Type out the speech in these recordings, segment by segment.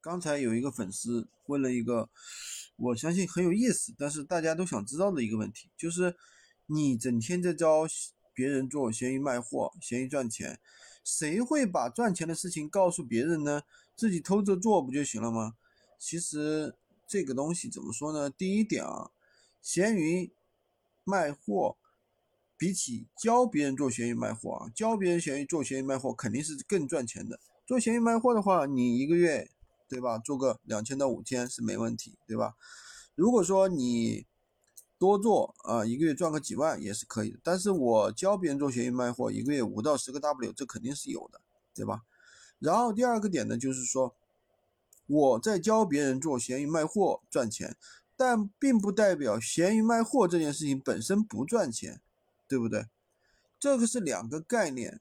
刚才有一个粉丝问了一个，我相信很有意思，但是大家都想知道的一个问题，就是你整天在教别人做闲鱼卖货、闲鱼赚钱，谁会把赚钱的事情告诉别人呢？自己偷着做不就行了吗？其实这个东西怎么说呢？第一点啊，闲鱼卖货。比起教别人做闲鱼卖货啊，教别人闲鱼做闲鱼卖货肯定是更赚钱的。做闲鱼卖货的话，你一个月，对吧？做个两千到五千是没问题，对吧？如果说你多做啊，一个月赚个几万也是可以的。但是我教别人做闲鱼卖货，一个月五到十个 W，这肯定是有的，对吧？然后第二个点呢，就是说我在教别人做闲鱼卖货赚钱，但并不代表闲鱼卖货这件事情本身不赚钱。对不对？这个是两个概念，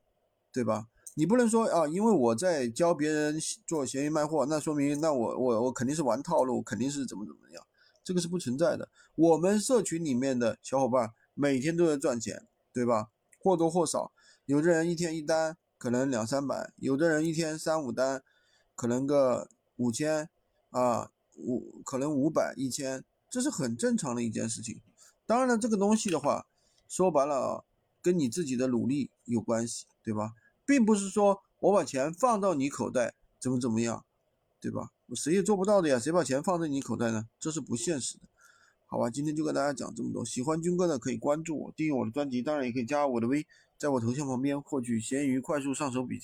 对吧？你不能说啊，因为我在教别人做闲鱼卖货，那说明那我我我肯定是玩套路，肯定是怎么怎么样，这个是不存在的。我们社群里面的小伙伴每天都在赚钱，对吧？或多或少，有的人一天一单可能两三百，有的人一天三五单，可能个五千啊，五可能五百一千，这是很正常的一件事情。当然了，这个东西的话。说白了啊，跟你自己的努力有关系，对吧？并不是说我把钱放到你口袋怎么怎么样，对吧？我谁也做不到的呀，谁把钱放在你口袋呢？这是不现实的，好吧？今天就跟大家讲这么多，喜欢军哥的可以关注我，订阅我的专辑，当然也可以加我的微，在我头像旁边获取闲鱼快速上手笔记。